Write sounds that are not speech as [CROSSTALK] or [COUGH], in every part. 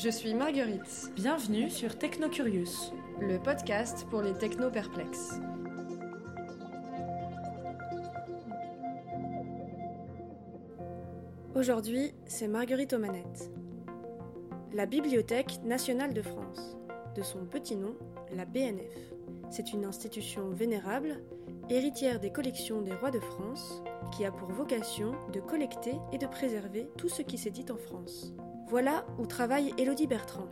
Je suis Marguerite, Bienvenue sur Technocurious. le podcast pour les techno-perplexes. Aujourd'hui, c'est Marguerite aux manettes. La Bibliothèque nationale de France, de son petit nom, la BNF. C'est une institution vénérable, héritière des collections des rois de France, qui a pour vocation de collecter et de préserver tout ce qui s'est dit en France. Voilà où travaille Élodie Bertrand.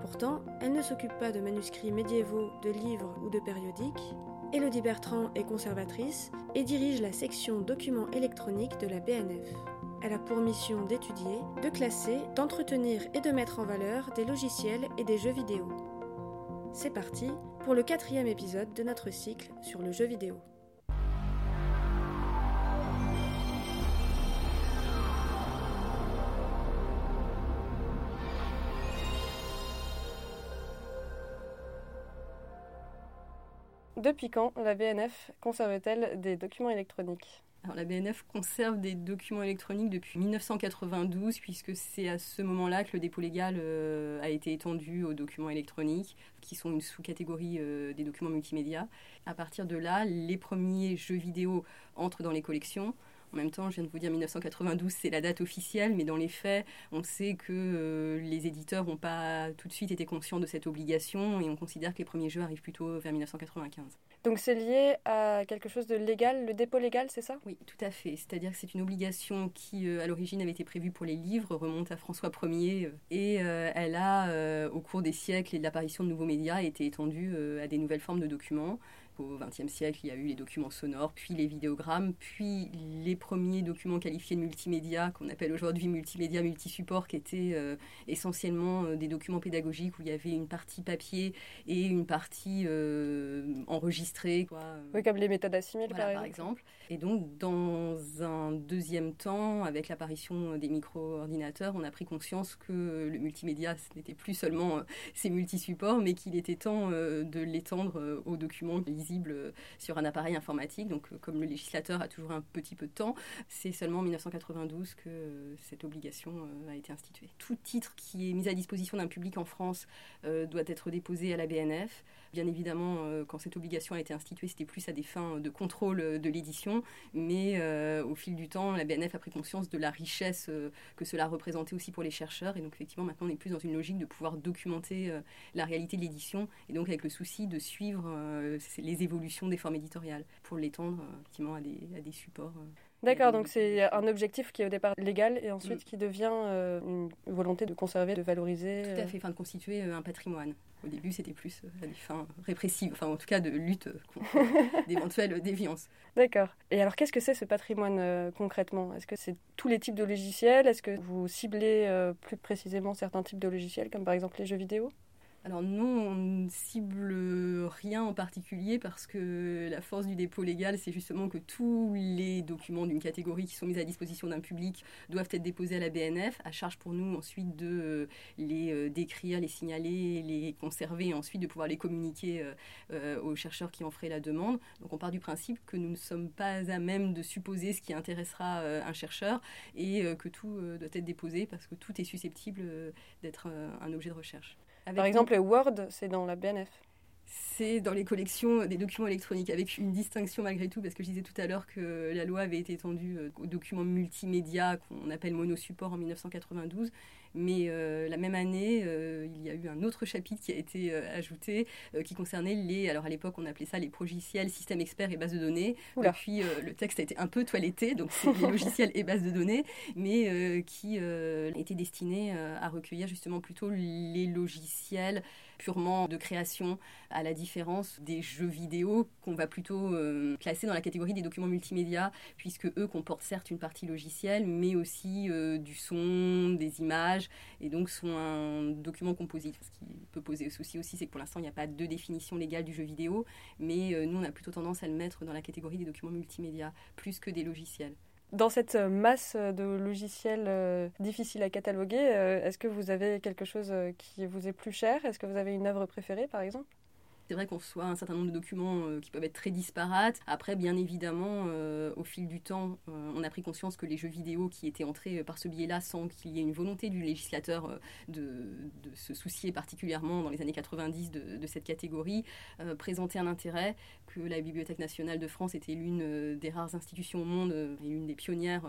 Pourtant, elle ne s'occupe pas de manuscrits médiévaux, de livres ou de périodiques. Élodie Bertrand est conservatrice et dirige la section documents électroniques de la BNF. Elle a pour mission d'étudier, de classer, d'entretenir et de mettre en valeur des logiciels et des jeux vidéo. C'est parti pour le quatrième épisode de notre cycle sur le jeu vidéo. Depuis quand la BNF conserve-t-elle des documents électroniques? La BNF conserve des documents électroniques depuis 1992 puisque c'est à ce moment-là que le dépôt légal euh, a été étendu aux documents électroniques qui sont une sous-catégorie euh, des documents multimédia. À partir de là, les premiers jeux vidéo entrent dans les collections. En même temps, je viens de vous dire 1992, c'est la date officielle, mais dans les faits, on sait que euh, les éditeurs n'ont pas tout de suite été conscients de cette obligation et on considère que les premiers jeux arrivent plutôt vers 1995. Donc c'est lié à quelque chose de légal, le dépôt légal, c'est ça? Oui, tout à fait. C'est-à-dire que c'est une obligation qui, euh, à l'origine, avait été prévue pour les livres, remonte à François Ier, euh, et euh, elle a, au cours des siècles et de l'apparition de nouveaux médias, été étendue à des nouvelles formes de documents. Au XXe siècle, il y a eu les documents sonores, puis les vidéogrammes, puis les premiers documents qualifiés de multimédia, qu'on appelle aujourd'hui multimédia multisupport, qui étaient euh, essentiellement euh, des documents pédagogiques où il y avait une partie papier et une partie euh, enregistrée. Quoi, Oui, comme les méthodes assimiles voilà, par par exemple. Et donc, dans un deuxième temps, avec l'apparition des micro-ordinateurs, on a pris conscience que le multimédia, ce n'était plus seulement euh, ces multisupports, mais qu'il était temps euh, de l'étendre euh, aux documents lisibles sur un appareil informatique. Donc, comme le législateur a toujours un petit peu de temps, c'est seulement en 1992 que cette obligation a été instituée. Tout titre qui est mis à disposition d'un public en France doit être déposé à la BNF. Bien évidemment, euh, quand cette obligation a été instituée, c'était plus à des fins de contrôle euh, de l'édition, mais euh, au fil du temps, la BNF a pris conscience de la richesse euh, que cela représentait aussi pour les chercheurs, et donc effectivement, maintenant, on est plus dans une logique de pouvoir documenter euh, la réalité de l'édition, et donc avec le souci de suivre euh, les évolutions des formes éditoriales pour l'étendre euh, effectivement à des supports. D'accord, donc c'est un objectif qui est au départ légal et ensuite qui devient euh, une volonté de conserver, de valoriser. Tout à euh. fait, enfin de constituer euh, un patrimoine. Au début, c'était plus à des fins répressives, enfin en tout cas de lutte contre [LAUGHS] d'éventuelles déviances. D'accord. Et alors qu'est-ce que c'est ce patrimoine euh, concrètement? Est-ce que c'est tous les types de logiciels? Est-ce que vous ciblez euh, plus précisément certains types de logiciels, comme par exemple les jeux vidéo? Alors nous, on ne cible rien en particulier parce que la force du dépôt légal, c'est justement que tous les documents d'une catégorie qui sont mis à disposition d'un public doivent être déposés à la BNF, à charge pour nous ensuite de euh, les euh, décrire, les signaler, les conserver et ensuite de pouvoir les communiquer euh, aux chercheurs qui en feraient la demande. Donc on part du principe que nous ne sommes pas à même de supposer ce qui intéressera un chercheur et que tout doit être déposé parce que tout est susceptible d'être un objet de recherche. Avec Par exemple, Word, c'est dans la BNF. c'est dans les collections des documents électroniques, avec une distinction malgré tout, parce que je disais tout à l'heure que la loi avait été étendue euh, aux documents multimédia qu'on appelle monosupport en 1992, mais euh, la même année, euh, il y a eu un autre chapitre qui a été euh, ajouté, qui concernait les, alors à l'époque on appelait ça les progiciels, systèmes experts et bases de données. Oula. Depuis, le texte a été un peu toiletté, donc c'est les [LAUGHS] logiciels et bases de données, mais qui euh, était destiné euh, à recueillir justement plutôt les logiciels purement de création, à la différence des jeux vidéo qu'on va plutôt euh, classer dans la catégorie des documents multimédia, puisque eux comportent certes une partie logicielle, mais aussi euh, du son, des images, et donc sont un document composite. Ce qui peut poser souci aussi, c'est que pour l'instant, il n'y a pas de définition légale du jeu vidéo, mais euh, nous, on a plutôt tendance à le mettre dans la catégorie des documents multimédia, plus que des logiciels. Dans cette masse de logiciels difficiles à cataloguer, est-ce que vous avez quelque chose qui vous est plus cher? Est-ce que vous avez une œuvre préférée, par exemple? C'est vrai qu'on reçoit un certain nombre de documents euh, qui peuvent être très disparates. Après, bien évidemment, euh, au fil du temps, euh, on a pris conscience que les jeux vidéo qui étaient entrés par ce biais-là, sans qu'il y ait une volonté du législateur de, se soucier particulièrement dans les années 90 de, cette catégorie, présentaient un intérêt, que la Bibliothèque nationale de France était l'une des rares institutions au monde et l'une des pionnières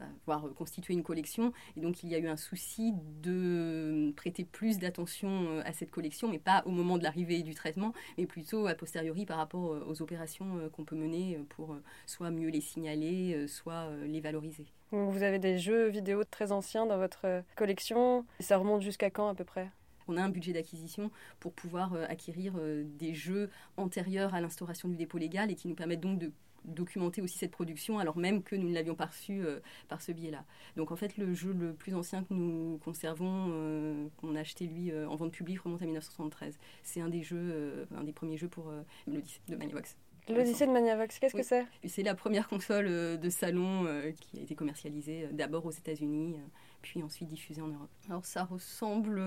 à avoir constitué une collection. Et donc, il y a eu un souci de prêter plus d'attention à cette collection, mais pas au moment de l'arrivée du traitement, mais plutôt a posteriori par rapport euh, aux opérations euh, qu'on peut mener euh, pour soit mieux les signaler, soit les valoriser. Vous avez des jeux vidéo très anciens dans votre collection. Ça remonte jusqu'à quand à peu près? On a un budget d'acquisition pour pouvoir acquérir des jeux antérieurs à l'instauration du dépôt légal et qui nous permettent donc de documenter aussi cette production alors même que nous ne l'avions pas reçu euh, par ce biais-là. Donc en fait le jeu le plus ancien que nous conservons, euh, qu'on a acheté lui euh, en vente publique remonte à 1973. C'est un des jeux, un des premiers jeux pour l'Odyssée de Maniavox. L'Odyssée de Maniavox, qu'est-ce que c'est? C'est la première console de salon qui a été commercialisée d'abord aux États-Unis, puis ensuite diffusée en Europe. Alors ça ressemble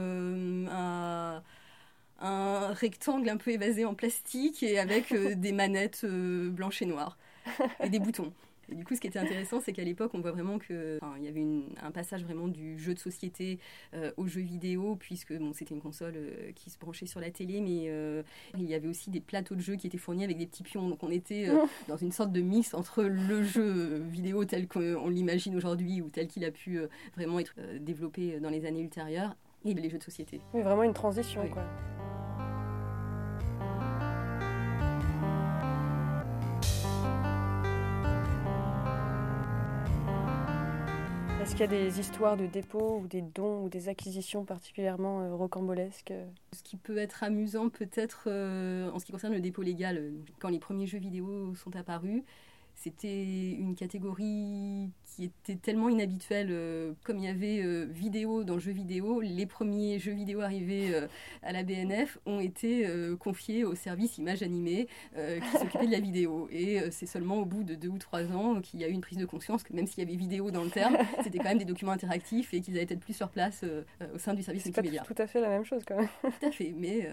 à un rectangle un peu évasé en plastique et avec [LAUGHS] des manettes blanches et noires [LAUGHS] et des boutons. Et du coup, ce qui était intéressant, c'est qu'à l'époque, on voit vraiment qu'il y avait un passage vraiment du jeu de société euh, au jeu vidéo, puisque bon, c'était une console euh, qui se branchait sur la télé, mais euh, il y avait aussi des plateaux de jeux qui étaient fournis avec des petits pions. Donc on était [LAUGHS] dans une sorte de mix entre le jeu vidéo tel qu'on l'imagine aujourd'hui ou tel qu'il a pu vraiment être développé dans les années ultérieures et les jeux de société. Oui, vraiment une transition, quoi. Est-ce qu'il y a des histoires de dépôt ou des dons ou des acquisitions particulièrement euh, rocambolesques Ce qui peut être amusant peut-être euh, en ce qui concerne le dépôt légal, euh, quand les premiers jeux vidéo sont apparus, c'était une catégorie qui était tellement inhabituelle. Euh, comme il y avait euh, vidéo dans le jeu vidéo, les premiers jeux vidéo arrivés euh, à la BNF ont été confiés au service image animée qui s'occupait de la vidéo. Et c'est seulement au bout de deux ou trois ans qu'il y a eu une prise de conscience que même s'il y avait vidéo dans le terme, [LAUGHS] c'était quand même des documents interactifs et qu'ils allaient être plus sur place au sein du service multimédia. C'est tout à fait la même chose quand même. Tout à fait, mais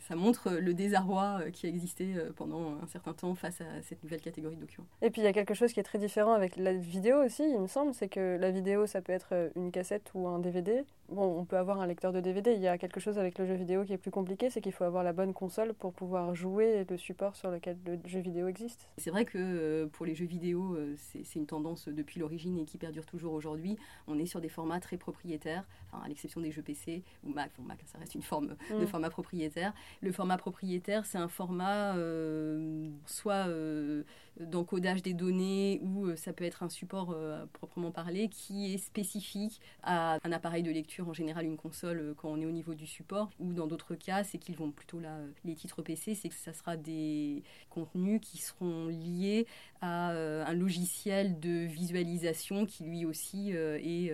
ça montre le désarroi euh, qui a existé euh, pendant un certain temps face à cette nouvelle catégorie de documents. Et puis il y a quelque chose qui est très différent avec la vidéo aussi, il me semble, c'est que la vidéo, ça peut être euh, une cassette ou un DVD. Bon, on peut avoir un lecteur de DVD. Il y a quelque chose avec le jeu vidéo qui est plus compliqué, c'est qu'il faut avoir la bonne console pour pouvoir jouer le support sur lequel le jeu vidéo existe. C'est vrai que pour les jeux vidéo, c'est une tendance depuis l'origine et qui perdure toujours aujourd'hui. On est sur des formats très propriétaires, à l'exception des jeux PC ou Mac. Bon, Mac, ça reste une forme de mm. format propriétaire. Le format propriétaire, c'est un format euh, soit euh, d'encodage des données ou euh, ça peut être un support proprement parlé qui est spécifique à un appareil de lecture, en général une console quand on est au niveau du support, ou dans d'autres cas, c'est qu'ils vont plutôt là, les titres PC, c'est que ça sera des contenus qui seront liés à un logiciel de visualisation qui lui aussi est,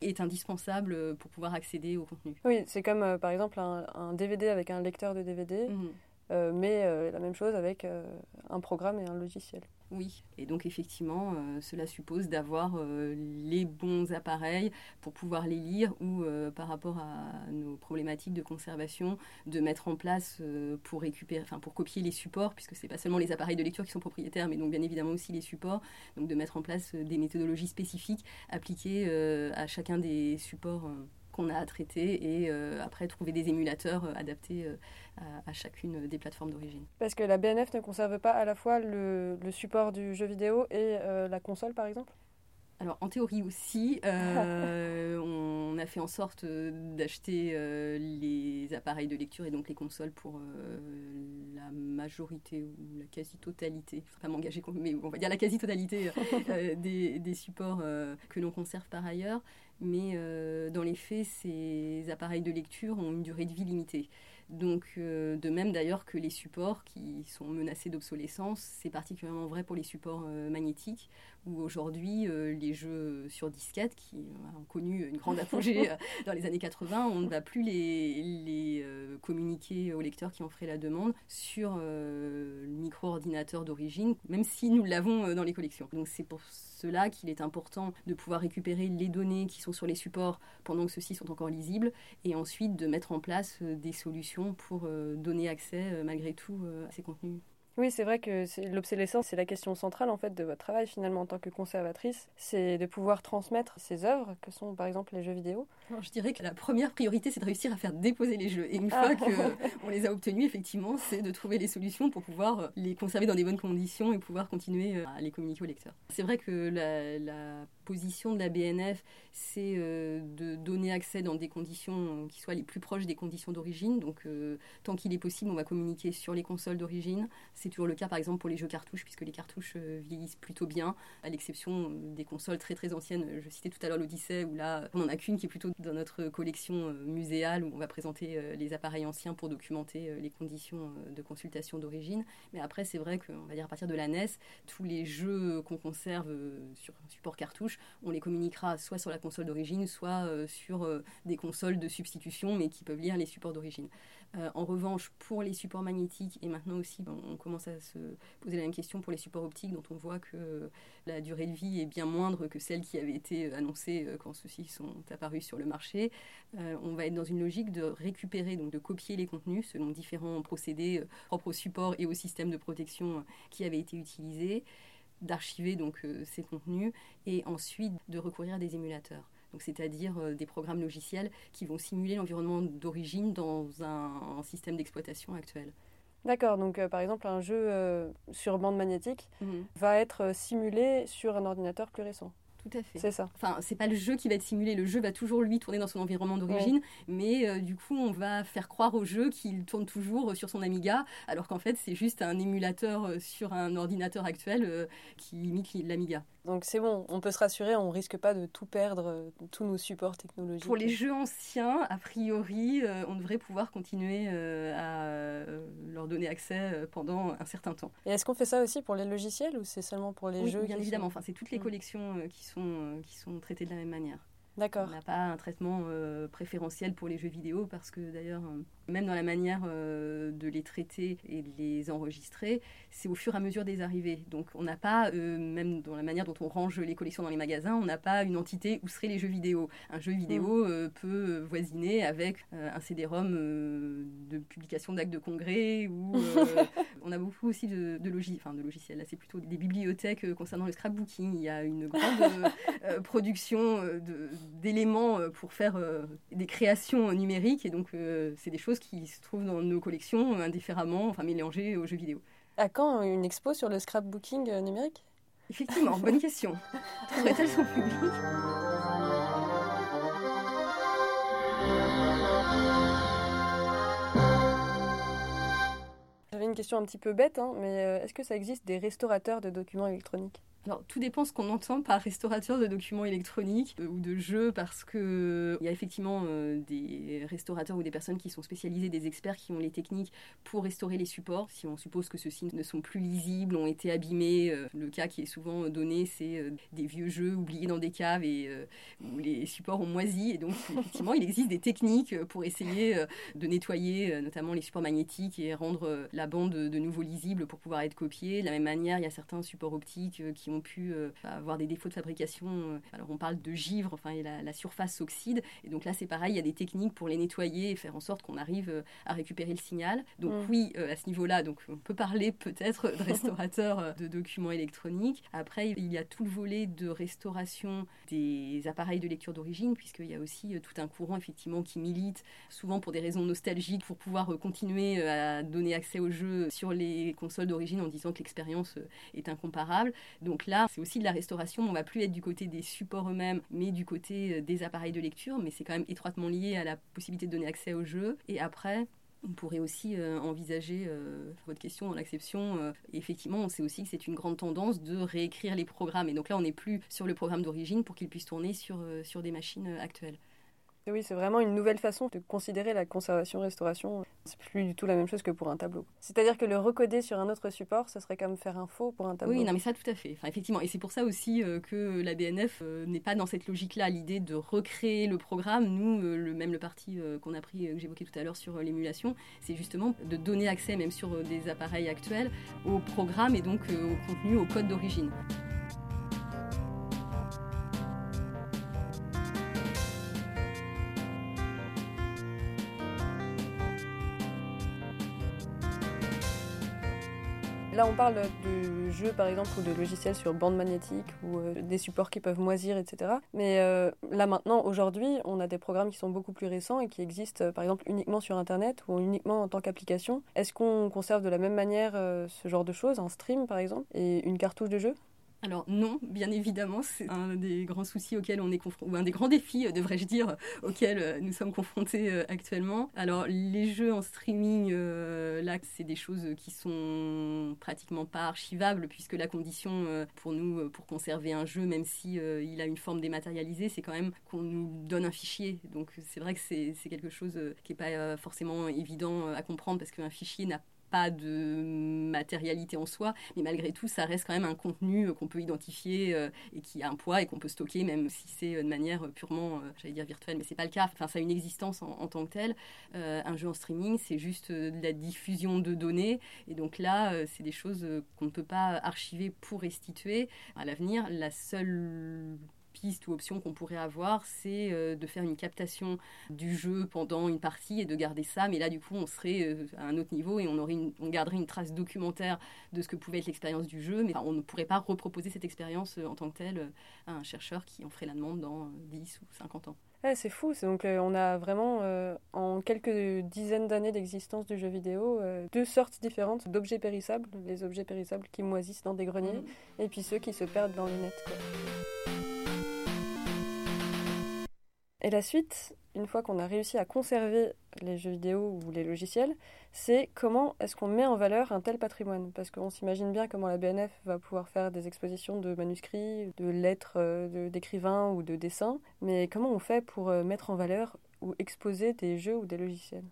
est indispensable pour pouvoir accéder au contenu. Oui, c'est comme par exemple un, un DVD avec un lecteur de DVD. Euh, mais euh, la même chose avec euh, un programme et un logiciel. Oui, et donc effectivement, cela suppose d'avoir les bons appareils pour pouvoir les lire ou par rapport à nos problématiques de conservation, de mettre en place pour récupérer, enfin pour copier les supports, puisque c'est pas seulement les appareils de lecture qui sont propriétaires, mais donc bien évidemment aussi les supports, donc de mettre en place des méthodologies spécifiques appliquées à chacun des supports qu'on a à traiter et euh, après trouver des émulateurs euh, adaptés euh, à, chacune des plateformes d'origine. Parce que la BNF ne conserve pas à la fois le, support du jeu vidéo et la console par exemple? Alors en théorie aussi, [LAUGHS] on a fait en sorte d'acheter les appareils de lecture et donc les consoles pour la majorité ou la quasi-totalité, ne pas m'engager, mais on va dire la quasi-totalité [LAUGHS] des, des, supports que l'on conserve par ailleurs mais euh, dans les faits, ces appareils de lecture ont une durée de vie limitée. Donc, euh, de même d'ailleurs que les supports qui sont menacés d'obsolescence, c'est particulièrement vrai pour les supports euh, magnétiques, où aujourd'hui les jeux sur disquette, qui ont connu une grande apogée [LAUGHS] dans les années 80, on ne va plus les, les communiquer aux lecteurs qui en feraient la demande sur micro-ordinateur d'origine, même si nous l'avons dans les collections. C'est pour cela qu'il est important de pouvoir récupérer les données qui sont sur les supports pendant que ceux-ci sont encore lisibles, et ensuite de mettre en place des solutions pour donner accès malgré tout à ces contenus. Oui, c'est vrai que l'obsolescence, c'est la question centrale en fait de votre travail finalement en tant que conservatrice, c'est de pouvoir transmettre ces œuvres que sont par exemple les jeux vidéo. je dirais que la première priorité, c'est de réussir à faire déposer les jeux. Et une fois ah. qu'on [LAUGHS] les a obtenus, effectivement, c'est de trouver les solutions pour pouvoir les conserver dans des bonnes conditions et pouvoir continuer euh, à les communiquer aux lecteurs. C'est vrai que la, position de la BNF, c'est euh, de donner accès dans des conditions qui soient les plus proches des conditions d'origine. Donc, euh, tant qu'il est possible, on va communiquer sur les consoles d'origine c'est toujours le cas, par exemple, pour les jeux cartouches, puisque les cartouches euh, vieillissent plutôt bien, à l'exception des consoles très très anciennes. Je citais tout à l'heure l'Odyssée, où là, on n'en a qu'une qui est plutôt dans notre collection muséale, où on va présenter les appareils anciens pour documenter les conditions de consultation d'origine. Mais après, c'est vrai qu'on va dire à partir de la NES, tous les jeux qu'on conserve sur support cartouche, on les communiquera soit sur la console d'origine, soit sur des consoles de substitution, mais qui peuvent lire les supports d'origine. Euh, en revanche, pour les supports magnétiques, et maintenant aussi, on commence à se poser la même question pour les supports optiques, dont on voit que la durée de vie est bien moindre que celle qui avait été annoncée euh, quand ceux-ci sont apparus sur le marché. Euh, on va être dans une logique de récupérer, donc de copier les contenus selon différents procédés propres au support et au système de protection qui avaient été utilisés, d'archiver donc ces contenus et ensuite de recourir à des émulateurs c'est-à-dire euh, des programmes logiciels qui vont simuler l'environnement d'origine dans un, système d'exploitation actuel. D'accord, donc euh, par exemple un jeu euh, sur bande magnétique mhm. va être simulé sur un ordinateur plus récent. Tout à fait. C'est ça. Enfin, c'est pas le jeu qui va être simulé. Le jeu va toujours lui tourner dans son environnement d'origine, mais euh, du coup, on va faire croire au jeu qu'il tourne toujours sur son Amiga, alors qu'en fait, c'est juste un émulateur euh, sur un ordinateur actuel euh, qui imite l'Amiga. Donc c'est bon, on peut se rassurer, on risque pas de tout perdre, tous nos supports technologiques. Pour les jeux anciens, a priori, on devrait pouvoir continuer à leur donner accès pendant un certain temps. Et est-ce qu'on fait ça aussi pour les logiciels ou c'est seulement pour les oui, jeux Bien évidemment, enfin, c'est toutes les mm. collections qui sont euh, qui sont traités de la même manière. D'accord. On n'a pas un traitement euh, préférentiel pour les jeux vidéo parce que d'ailleurs, euh, même dans la manière de les traiter et de les enregistrer, c'est au fur et à mesure des arrivées. Donc on n'a pas, même dans la manière dont on range les collections dans les magasins, on n'a pas une entité où seraient les jeux vidéo. Un jeu vidéo mm. peut voisiner avec un CD-ROM de publication d'actes de congrès ou [LAUGHS] on a beaucoup aussi de, de, enfin, de logiciels. Là, c'est plutôt des bibliothèques concernant le scrapbooking. Il y a une grande [LAUGHS] production d'éléments euh, pour faire euh, des créations numériques. Et donc, euh, c'est des choses qui se trouvent dans nos collections indifféremment, enfin mélangées aux jeux vidéo. À quand une expo sur le scrapbooking numérique? Effectivement, bonne question. Trouverait-elle son public J'avais une question un petit peu bête, hein, mais est-ce que ça existe des restaurateurs de documents électroniques? Alors, tout dépend ce qu'on entend par restaurateur de documents électroniques euh, ou de jeux, parce que euh, y a effectivement euh, des restaurateurs ou des personnes qui sont spécialisées, des experts qui ont les techniques pour restaurer les supports. Si on suppose que ceux-ci ne sont plus lisibles, ont été abîmés, le cas qui est souvent donné, c'est des vieux jeux oubliés dans des caves et où les supports ont moisi. Et donc, [LAUGHS] effectivement, il existe des techniques pour essayer de nettoyer, notamment les supports magnétiques et rendre la bande de nouveau lisible pour pouvoir être copiée. De la même manière, il y a certains supports optiques qui ont pu euh, avoir des défauts de fabrication. Euh, alors on parle de givre, enfin la, surface s'oxyde. Et donc là c'est pareil, il y a des techniques pour les nettoyer et faire en sorte qu'on arrive euh, à récupérer le signal. Donc mm. oui, à ce niveau-là, donc on peut parler peut-être de [LAUGHS] restaurateur de documents électroniques. Après, il y a tout le volet de restauration des appareils de lecture d'origine, puisqu'il y a aussi tout un courant effectivement qui milite, souvent pour des raisons nostalgiques, pour pouvoir continuer à donner accès au jeu sur les consoles d'origine en disant que l'expérience est incomparable. Donc là, c'est aussi de la restauration. On va plus être du côté des supports eux-mêmes, mais du côté euh, des appareils de lecture. Mais c'est quand même étroitement lié à la possibilité de donner accès au jeu. Et après, on pourrait aussi euh, envisager euh, votre question dans l'acception. effectivement, on sait aussi que c'est une grande tendance de réécrire les programmes. Et donc là, on n'est plus sur le programme d'origine pour qu'il puisse tourner sur des machines actuelles. Oui, c'est vraiment une nouvelle façon de considérer la conservation-restauration. C'est plus du tout la même chose que pour un tableau. C'est-à-dire que le recoder sur un autre support, ce serait comme faire un faux pour un tableau. Oui, non, mais ça, tout à fait. Enfin, effectivement. Et c'est pour ça aussi euh, que la BNF euh, n'est pas dans cette logique-là, l'idée de recréer le programme. Nous, euh, le, même le parti qu'on a pris, que j'évoquais tout à l'heure sur l'émulation, c'est justement de donner accès, même sur des appareils actuels, au programme et donc au contenu, au code d'origine. Là, on parle de jeux, par exemple, ou de logiciels sur bande magnétique, ou euh, des supports qui peuvent moisir, etc. Mais euh, là, maintenant, aujourd'hui, on a des programmes qui sont beaucoup plus récents et qui existent, euh, par exemple, uniquement sur Internet ou uniquement en tant qu'application. Est-ce qu'on conserve de la même manière ce genre de choses, un stream, par exemple, et une cartouche de jeu? Alors non, bien évidemment, c'est un des grands soucis auxquels on est confronté, ou un des grands défis, euh, devrais-je dire, [LAUGHS] auxquels euh, nous sommes confrontés euh, actuellement. Alors les jeux en streaming, là, c'est des choses qui sont pratiquement pas archivables, puisque la condition pour nous, pour conserver un jeu, même si il a une forme dématérialisée, c'est quand même qu'on nous donne un fichier. Donc c'est vrai que c'est quelque chose qui n'est pas forcément évident à comprendre, parce qu'un fichier n'a pas de matérialité en soi, mais malgré tout, ça reste quand même un contenu euh, qu'on peut identifier euh, et qui a un poids et qu'on peut stocker, même si c'est euh, de manière purement, j'allais dire virtuelle, mais c'est pas le cas. Enfin, ça a une existence en, tant que tel. un jeu en streaming, c'est juste la diffusion de données, et donc là, c'est des choses qu'on ne peut pas archiver pour restituer. À l'avenir, la seule piste ou option qu'on pourrait avoir, c'est euh, de faire une captation du jeu pendant une partie et de garder ça. Mais là, du coup, on serait euh, à un autre niveau et on, aurait on garderait une trace documentaire de ce que pouvait être l'expérience du jeu. Mais on ne pourrait pas reproposer cette expérience euh, en tant que telle à un chercheur qui en ferait la demande dans 10 ou 50 ans. c'est fou. Donc, on a vraiment, en quelques dizaines d'années d'existence du jeu vidéo, deux sortes différentes d'objets périssables. Les objets périssables qui moisissent dans des greniers mmh. et puis ceux qui se perdent dans le net. Et la suite, une fois qu'on a réussi à conserver les jeux vidéo ou les logiciels, c'est comment est-ce qu'on met en valeur un tel patrimoine? Parce qu'on s'imagine bien comment la BNF va pouvoir faire des expositions de manuscrits, de lettres euh, d'écrivains ou de dessins, mais comment on fait pour euh, mettre en valeur ou exposer des jeux ou des logiciels?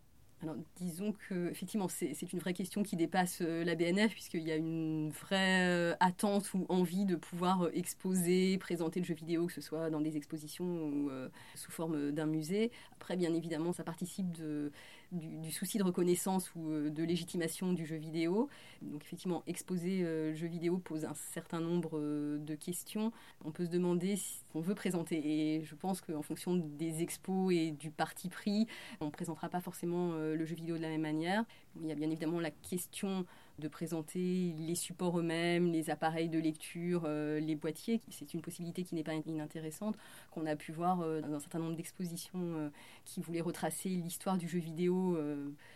Alors, disons que effectivement, c'est une vraie question qui dépasse euh, la BNF, puisqu'il y a une vraie euh, attente ou envie de pouvoir euh, exposer, présenter le jeu vidéo, que ce soit dans des expositions ou sous forme d'un musée. Après, bien évidemment, ça participe de, du, souci de reconnaissance ou euh, de légitimation du jeu vidéo. Donc effectivement, exposer euh, jeu vidéo pose un certain nombre euh, de questions. On peut se demander si on veut présenter. Et je pense qu'en fonction des expos et du parti pris, on ne présentera pas forcément le jeu vidéo de la même manière. Il y a bien évidemment la question de présenter les supports eux-mêmes, les appareils de lecture, euh, les boîtiers. C'est une possibilité qui n'est pas inintéressante, qu'on a pu voir euh, dans un certain nombre d'expositions euh, qui voulaient retracer l'histoire du jeu vidéo.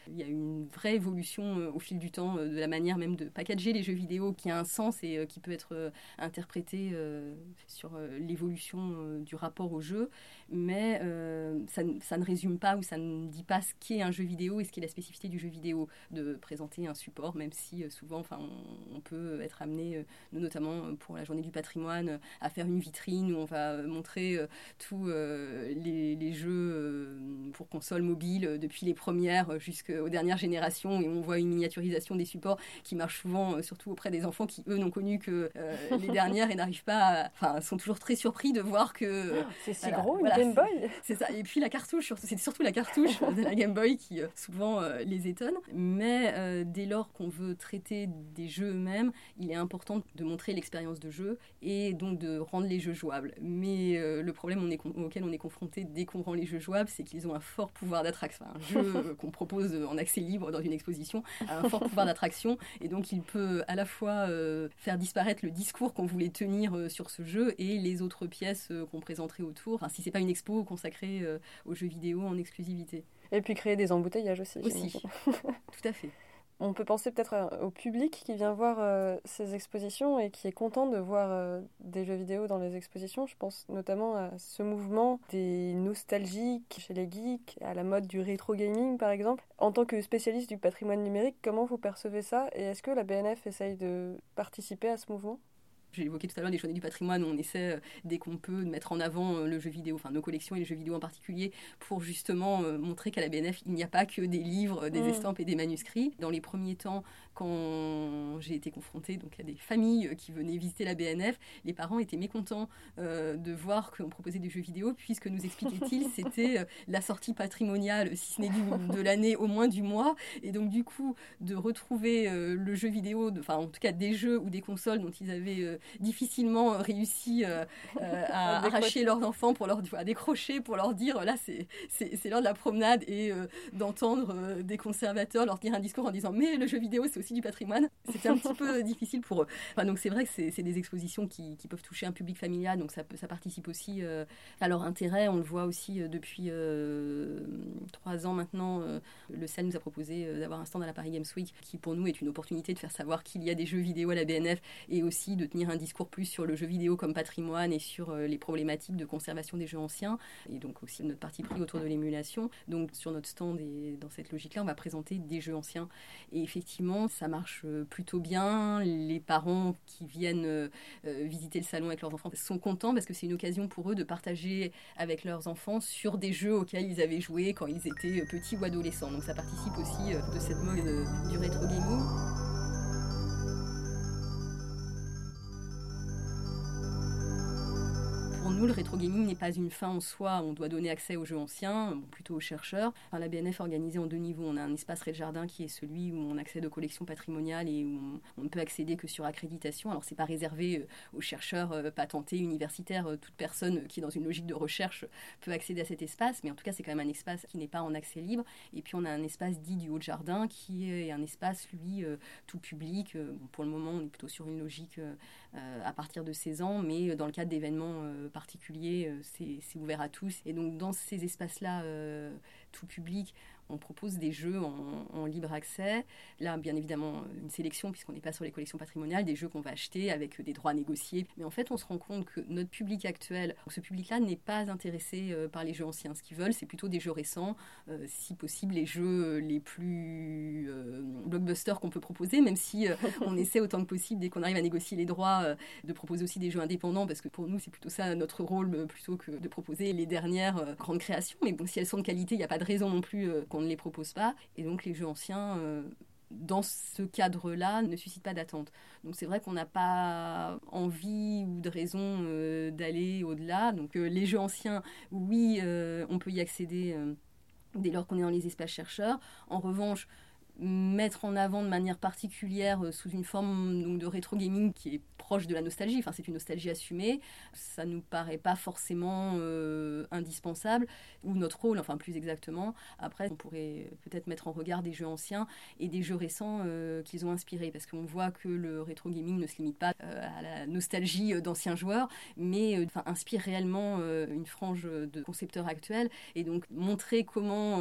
il y a une vraie évolution au fil du temps de la manière même de packager les jeux vidéo qui a un sens et qui peut être interprété sur l'évolution du rapport au jeu. Mais ça, ça, ne résume pas ou ça ne dit pas ce qu'est un jeu vidéo et ce qu'est la spécificité du jeu vidéo. De présenter un support, même si euh, souvent, enfin, on, peut être amené, euh, notamment euh, pour la journée du patrimoine, à faire une vitrine où on va montrer tous les, jeux pour console mobile depuis les premières jusqu'aux dernières générations et on voit une miniaturisation des supports qui marche souvent, surtout auprès des enfants qui eux n'ont connu que les [LAUGHS] dernières et n'arrivent pas, enfin, sont toujours très surpris de voir que c'est si gros une Game Boy. C'est ça. Et puis la cartouche, c'est surtout la cartouche de la Game Boy qui souvent les étonne. Mais dès lors qu'on veut traiter des jeux eux-mêmes, il est important de montrer l'expérience de jeu et donc de rendre les jeux jouables. Mais euh, le problème on est auquel on est confronté dès qu'on rend les jeux jouables, c'est qu'ils ont un fort pouvoir d'attraction. un jeu [LAUGHS] qu'on propose en accès libre dans une exposition a un fort pouvoir d'attraction et donc il peut à la fois euh, faire disparaître le discours qu'on voulait tenir euh, sur ce jeu et les autres pièces qu'on présenterait autour. Enfin, si c'est pas une expo consacrée aux jeux vidéo en exclusivité. Et puis créer des embouteillages aussi. Aussi, [LAUGHS] tout à fait. On peut penser peut-être au public qui vient voir euh, ces expositions et qui est content de voir euh, des jeux vidéo dans les expositions. Je pense notamment à ce mouvement des nostalgiques chez les geeks, à la mode du rétro gaming par exemple. En tant que spécialiste du patrimoine numérique, comment vous percevez ça et est-ce que la BNF essaye de participer à ce mouvement? J'ai évoqué tout à l'heure les journées du patrimoine on essaie, dès qu'on peut, de mettre en avant le jeu vidéo, enfin nos collections et les jeux vidéo en particulier, pour justement montrer qu'à la BNF, il n'y a pas que des livres, des mmh. estampes et des manuscrits. Dans les premiers temps, quand j'ai été confrontée donc, à des familles qui venaient visiter la BNF, les parents étaient mécontents de voir qu'on proposait des jeux vidéo, puisque nous expliquait-il, [LAUGHS] c'était la sortie patrimoniale, si ce n'est de l'année, au moins du mois. Et donc, du coup, de retrouver le jeu vidéo, enfin, en tout cas, des jeux ou des consoles dont ils avaient difficilement réussi à [LAUGHS] arracher leurs enfants pour leur à décrocher pour leur dire là c'est l'heure de la promenade et d'entendre des conservateurs leur dire un discours en disant mais le jeu vidéo c'est aussi du patrimoine. C'était un petit peu [LAUGHS] difficile pour eux. Enfin, donc c'est vrai que c'est des expositions qui, qui, peuvent toucher un public familial donc ça, ça participe aussi à leur intérêt. On le voit aussi depuis trois ans maintenant le CEL nous a proposé d'avoir un stand à la Paris Games Week qui pour nous est une opportunité de faire savoir qu'il y a des jeux vidéo à la BNF et aussi de tenir un discours plus sur le jeu vidéo comme patrimoine et sur euh, les problématiques de conservation des jeux anciens et donc aussi notre partie pris autour de l'émulation. Donc sur notre stand et dans cette logique-là, on va présenter des jeux anciens. Et effectivement, ça marche euh, plutôt bien. Les parents qui viennent euh, visiter le salon avec leurs enfants sont contents parce que c'est une occasion pour eux de partager avec leurs enfants sur des jeux auxquels ils avaient joué quand ils étaient petits ou adolescents. Donc ça participe aussi de cette mode du rétro gaming. Le rétro gaming n'est pas une fin en soi. On doit donner accès aux jeux anciens, plutôt aux chercheurs. la BNF organisée en deux niveaux. On a un espace Red Jardin qui est celui où on accède aux collections patrimoniales et où on, ne peut accéder que sur accréditation. Alors, c'est pas réservé euh, aux chercheurs euh, patentés, universitaires. Euh, toute personne qui est dans une logique de recherche peut accéder à cet espace. Mais en tout cas, c'est quand même un espace qui n'est pas en accès libre. Et puis, on a un espace dit du haut jardin qui est un espace, lui, tout public. pour le moment, on est plutôt sur une logique à partir de 16 ans, mais dans le cadre d'événements euh, c'est ouvert à tous. Et donc dans ces espaces-là, euh, tout public, on propose des jeux en, libre accès. Là, bien évidemment, une sélection, puisqu'on n'est pas sur les collections patrimoniales, des jeux qu'on va acheter avec des droits négociés. Mais en fait, on se rend compte que notre public actuel, ce public-là n'est pas intéressé euh, par les jeux anciens. Ce qu'ils veulent, c'est plutôt des jeux récents, euh, si possible les jeux les plus euh, blockbusters qu'on peut proposer, même si [LAUGHS] on essaie autant que possible, dès qu'on arrive à négocier les droits, de proposer aussi des jeux indépendants, parce que pour nous, c'est plutôt ça notre rôle, plutôt que de proposer les dernières grandes créations. Mais bon, si elles sont de qualité, il n'y a pas de raison non plus qu'on ne les propose pas. Et donc les jeux anciens, euh, dans ce cadre-là, ne suscitent pas d'attente. Donc c'est vrai qu'on n'a pas envie ou de raison euh, d'aller au-delà. Donc euh, les jeux anciens, oui, on peut y accéder dès lors qu'on est dans les espaces chercheurs. En revanche, mettre en avant de manière particulière sous une forme donc, de rétro gaming qui est proche de la nostalgie, enfin c'est une nostalgie assumée, ça nous paraît pas forcément euh, indispensable, ou notre rôle, enfin plus exactement. Après, on pourrait peut-être mettre en regard des jeux anciens et des jeux récents euh, qu'ils ont inspirés, parce qu'on voit que le rétro gaming ne se limite pas euh, à la nostalgie d'anciens joueurs, mais enfin, inspire réellement une frange de concepteurs actuels, et donc montrer comment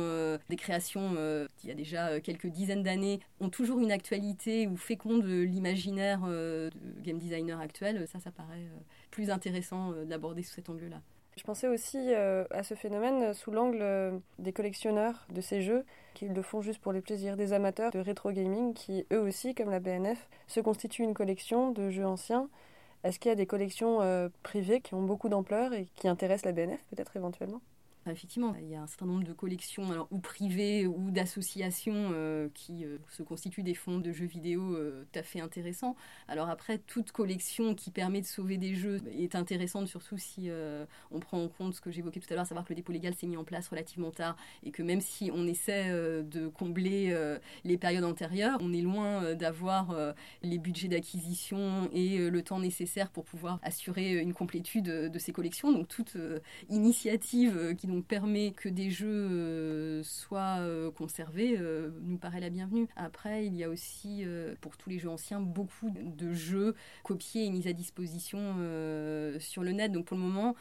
des créations, il y a déjà quelques dizaines d'années, ont toujours une actualité ou fécondent l'imaginaire de game design designer actuel, ça, ça paraît euh, plus intéressant euh, d'aborder sous cet angle-là. Je pensais aussi euh, à ce phénomène sous l'angle des collectionneurs de ces jeux, qui le font juste pour les plaisirs des amateurs de rétro gaming, qui eux aussi, comme la BNF, se constituent une collection de jeux anciens. Est-ce qu'il y a des collections privées qui ont beaucoup d'ampleur et qui intéressent la BNF peut-être éventuellement? Effectivement, il y a un certain nombre de collections, alors, ou privées ou d'associations euh, qui euh, se constituent des fonds de jeux vidéo euh, tout à fait intéressants. Alors après, toute collection qui permet de sauver des jeux est intéressante, surtout si on prend en compte ce que j'évoquais tout à l'heure, savoir que le dépôt légal s'est mis en place relativement tard et que même si on essaie de combler les périodes antérieures, on est loin d'avoir les budgets d'acquisition et le temps nécessaire pour pouvoir assurer une complétude de ces collections. Donc toute initiative qui permet que des jeux euh, soient euh, conservés euh, nous paraît la bienvenue. Après, il y a aussi, pour tous les jeux anciens, beaucoup de jeux copiés et mis à disposition sur le net. Donc pour le moment,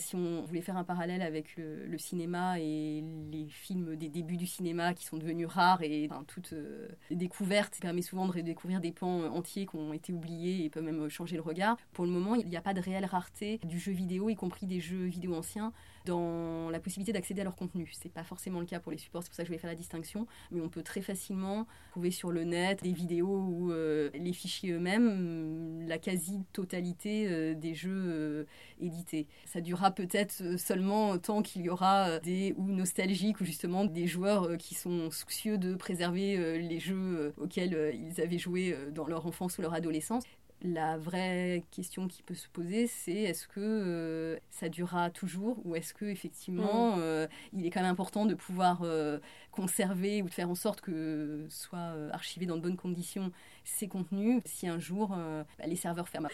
Si on voulait faire un parallèle avec le, cinéma et les films des débuts du cinéma qui sont devenus rares et enfin, toute euh, découverte permet souvent de redécouvrir des pans entiers qui ont été oubliés et peuvent même changer le regard. Pour le moment, il n'y a pas de réelle rareté du jeu vidéo, y compris des jeux vidéo anciens dans la possibilité d'accéder à leur contenu. C'est pas forcément le cas pour les supports, c'est pour ça que je voulais faire la distinction, mais on peut très facilement trouver sur le net des vidéos ou euh, les fichiers eux-mêmes, la quasi-totalité euh, des jeux euh, édités. Ça durera peut-être seulement tant qu'il y aura des ou nostalgiques ou justement des joueurs qui sont soucieux de préserver les jeux auxquels ils avaient joué dans leur enfance ou leur adolescence. La vraie question qui peut se poser, c'est est-ce que euh, ça durera toujours ou est-ce que effectivement mm. euh, il est quand même important de pouvoir euh, conserver ou de faire en sorte que soit archivé dans de bonnes conditions ces contenus si un jour euh, bah, les serveurs ferment.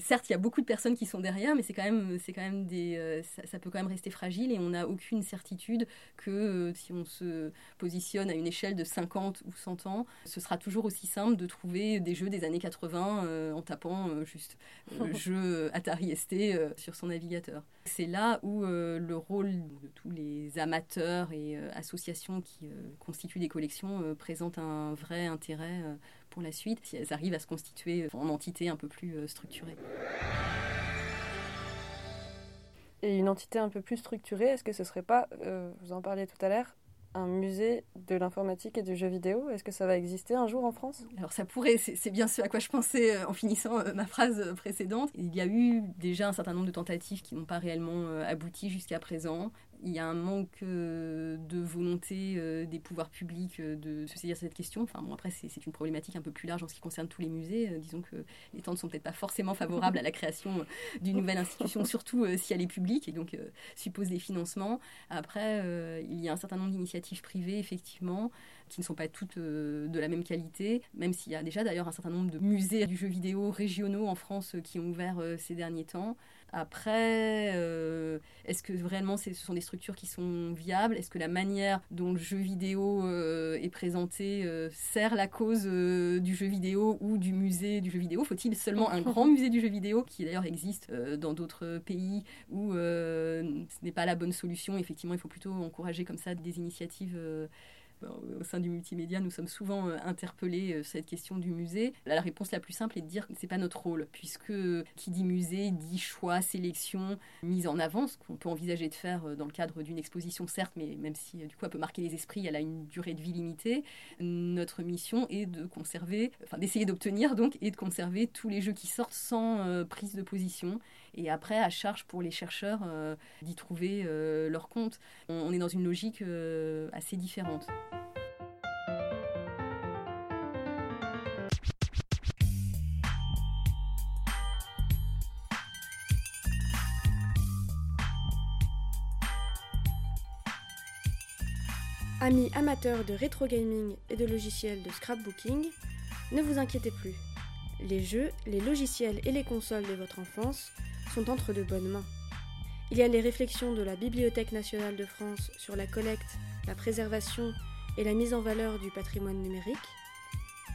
certes, il y a beaucoup de personnes qui sont derrière, mais c'est quand même, c'est quand même des, euh, ça, peut quand même rester fragile et on n'a aucune certitude que euh, si on se positionne à une échelle de 50 ou 100 ans, ce sera toujours aussi simple de trouver des jeux des années 80 en tapant juste [LAUGHS] jeu Atari ST sur son navigateur. C'est là où le rôle de tous les amateurs et associations qui constituent des collections présente un vrai intérêt pour la suite, si elles arrivent à se constituer en entité un peu plus euh, structurée. Et une entité un peu plus structurée, est-ce que ce serait pas, euh, vous en parliez tout à l'heure, un musée de l'informatique et du jeu vidéo? Est-ce que ça va exister un jour en France? Alors ça pourrait, c'est bien ce à quoi je pensais euh, en finissant ma phrase précédente. Il y a eu déjà un certain nombre de tentatives qui n'ont pas réellement abouti jusqu'à présent il y a un manque euh, de volonté euh, des pouvoirs publics euh, de se saisir cette question. Enfin, bon, après, c'est une problématique un peu plus large en ce qui concerne tous les musées. disons que les temps ne sont peut-être pas forcément favorables à la création d'une nouvelle institution, [LAUGHS] surtout si elle est publique et donc suppose des financements. Après, il y a un certain nombre d'initiatives privées, effectivement, qui ne sont pas toutes de la même qualité, même s'il y a déjà d'ailleurs un certain nombre de musées du jeu vidéo régionaux en France qui ont ouvert ces derniers temps. Après, euh, est-ce que vraiment ce sont des structures qui sont viables? Est-ce que la manière dont le jeu vidéo euh, est présenté euh, sert la cause du jeu vidéo ou du musée du jeu vidéo? Faut-il seulement un grand musée du jeu vidéo, qui d'ailleurs existe dans d'autres pays, où ce n'est pas la bonne solution? Effectivement, il faut plutôt encourager comme ça des initiatives au sein du multimédia, nous sommes souvent euh, interpellés sur euh, cette question du musée. la réponse la plus simple est de dire que c'est pas notre rôle, puisque qui dit musée dit choix, sélection, mise en avant, ce qu'on peut envisager de faire euh, dans le cadre d'une exposition, certes, mais même si du coup elle peut marquer les esprits, elle a une durée de vie limitée. Notre mission est de conserver, enfin d'essayer d'obtenir donc et de conserver tous les jeux qui sortent sans prise de position et après à charge pour les chercheurs euh, d'y trouver euh, leur compte. On, est dans une logique euh, assez différente. Amis amateurs de rétro gaming et de logiciels de scrapbooking, ne vous inquiétez plus. Les jeux, les logiciels et les consoles de votre enfance entre de bonnes mains. Il y a les réflexions de la Bibliothèque nationale de France sur la collecte, la préservation et la mise en valeur du patrimoine numérique,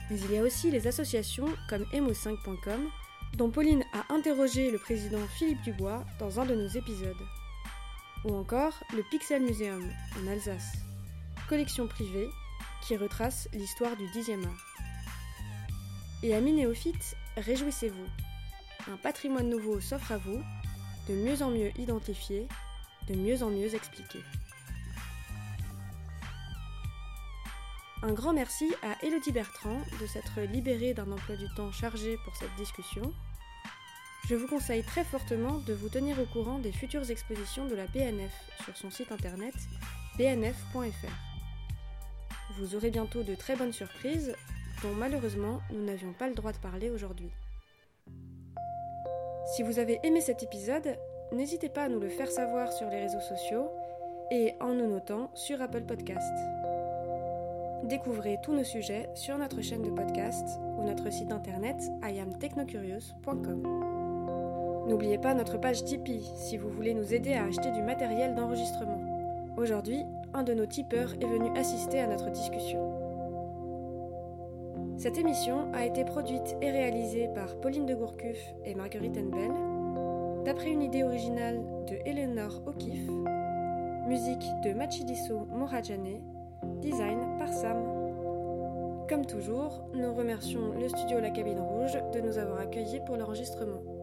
mais il y a aussi les associations comme emo5.com, dont Pauline a interrogé le président Philippe Dubois dans un de nos épisodes. Ou encore le Pixel Museum en Alsace, collection privée qui retrace l'histoire du 10e art. Et amis néophytes, réjouissez-vous, un patrimoine nouveau s'offre à vous, de mieux en mieux identifié, de mieux en mieux expliqué. Un grand merci à Elodie Bertrand de s'être libérée d'un emploi du temps chargé pour cette discussion. Je vous conseille très fortement de vous tenir au courant des futures expositions de la BNF sur son site internet bnf.fr. Vous aurez bientôt de très bonnes surprises dont malheureusement nous n'avions pas le droit de parler aujourd'hui. Si vous avez aimé cet épisode, n'hésitez pas à nous le faire savoir sur les réseaux sociaux et en nous notant sur Apple Podcast. Découvrez tous nos sujets sur notre chaîne de podcast ou notre site internet iamtechnocurious.com. N'oubliez pas notre page Tipeee si vous voulez nous aider à acheter du matériel d'enregistrement. Aujourd'hui, un de nos tipeurs est venu assister à notre discussion. Cette émission a été produite et réalisée par Pauline de Gourcuff et Marguerite Enbel. d'après une idée originale de Eleanor O'Keeffe, musique de Machidiso Morajane, design par Sam. Comme toujours, nous remercions le studio La Cabine Rouge de nous avoir accueillis pour l'enregistrement.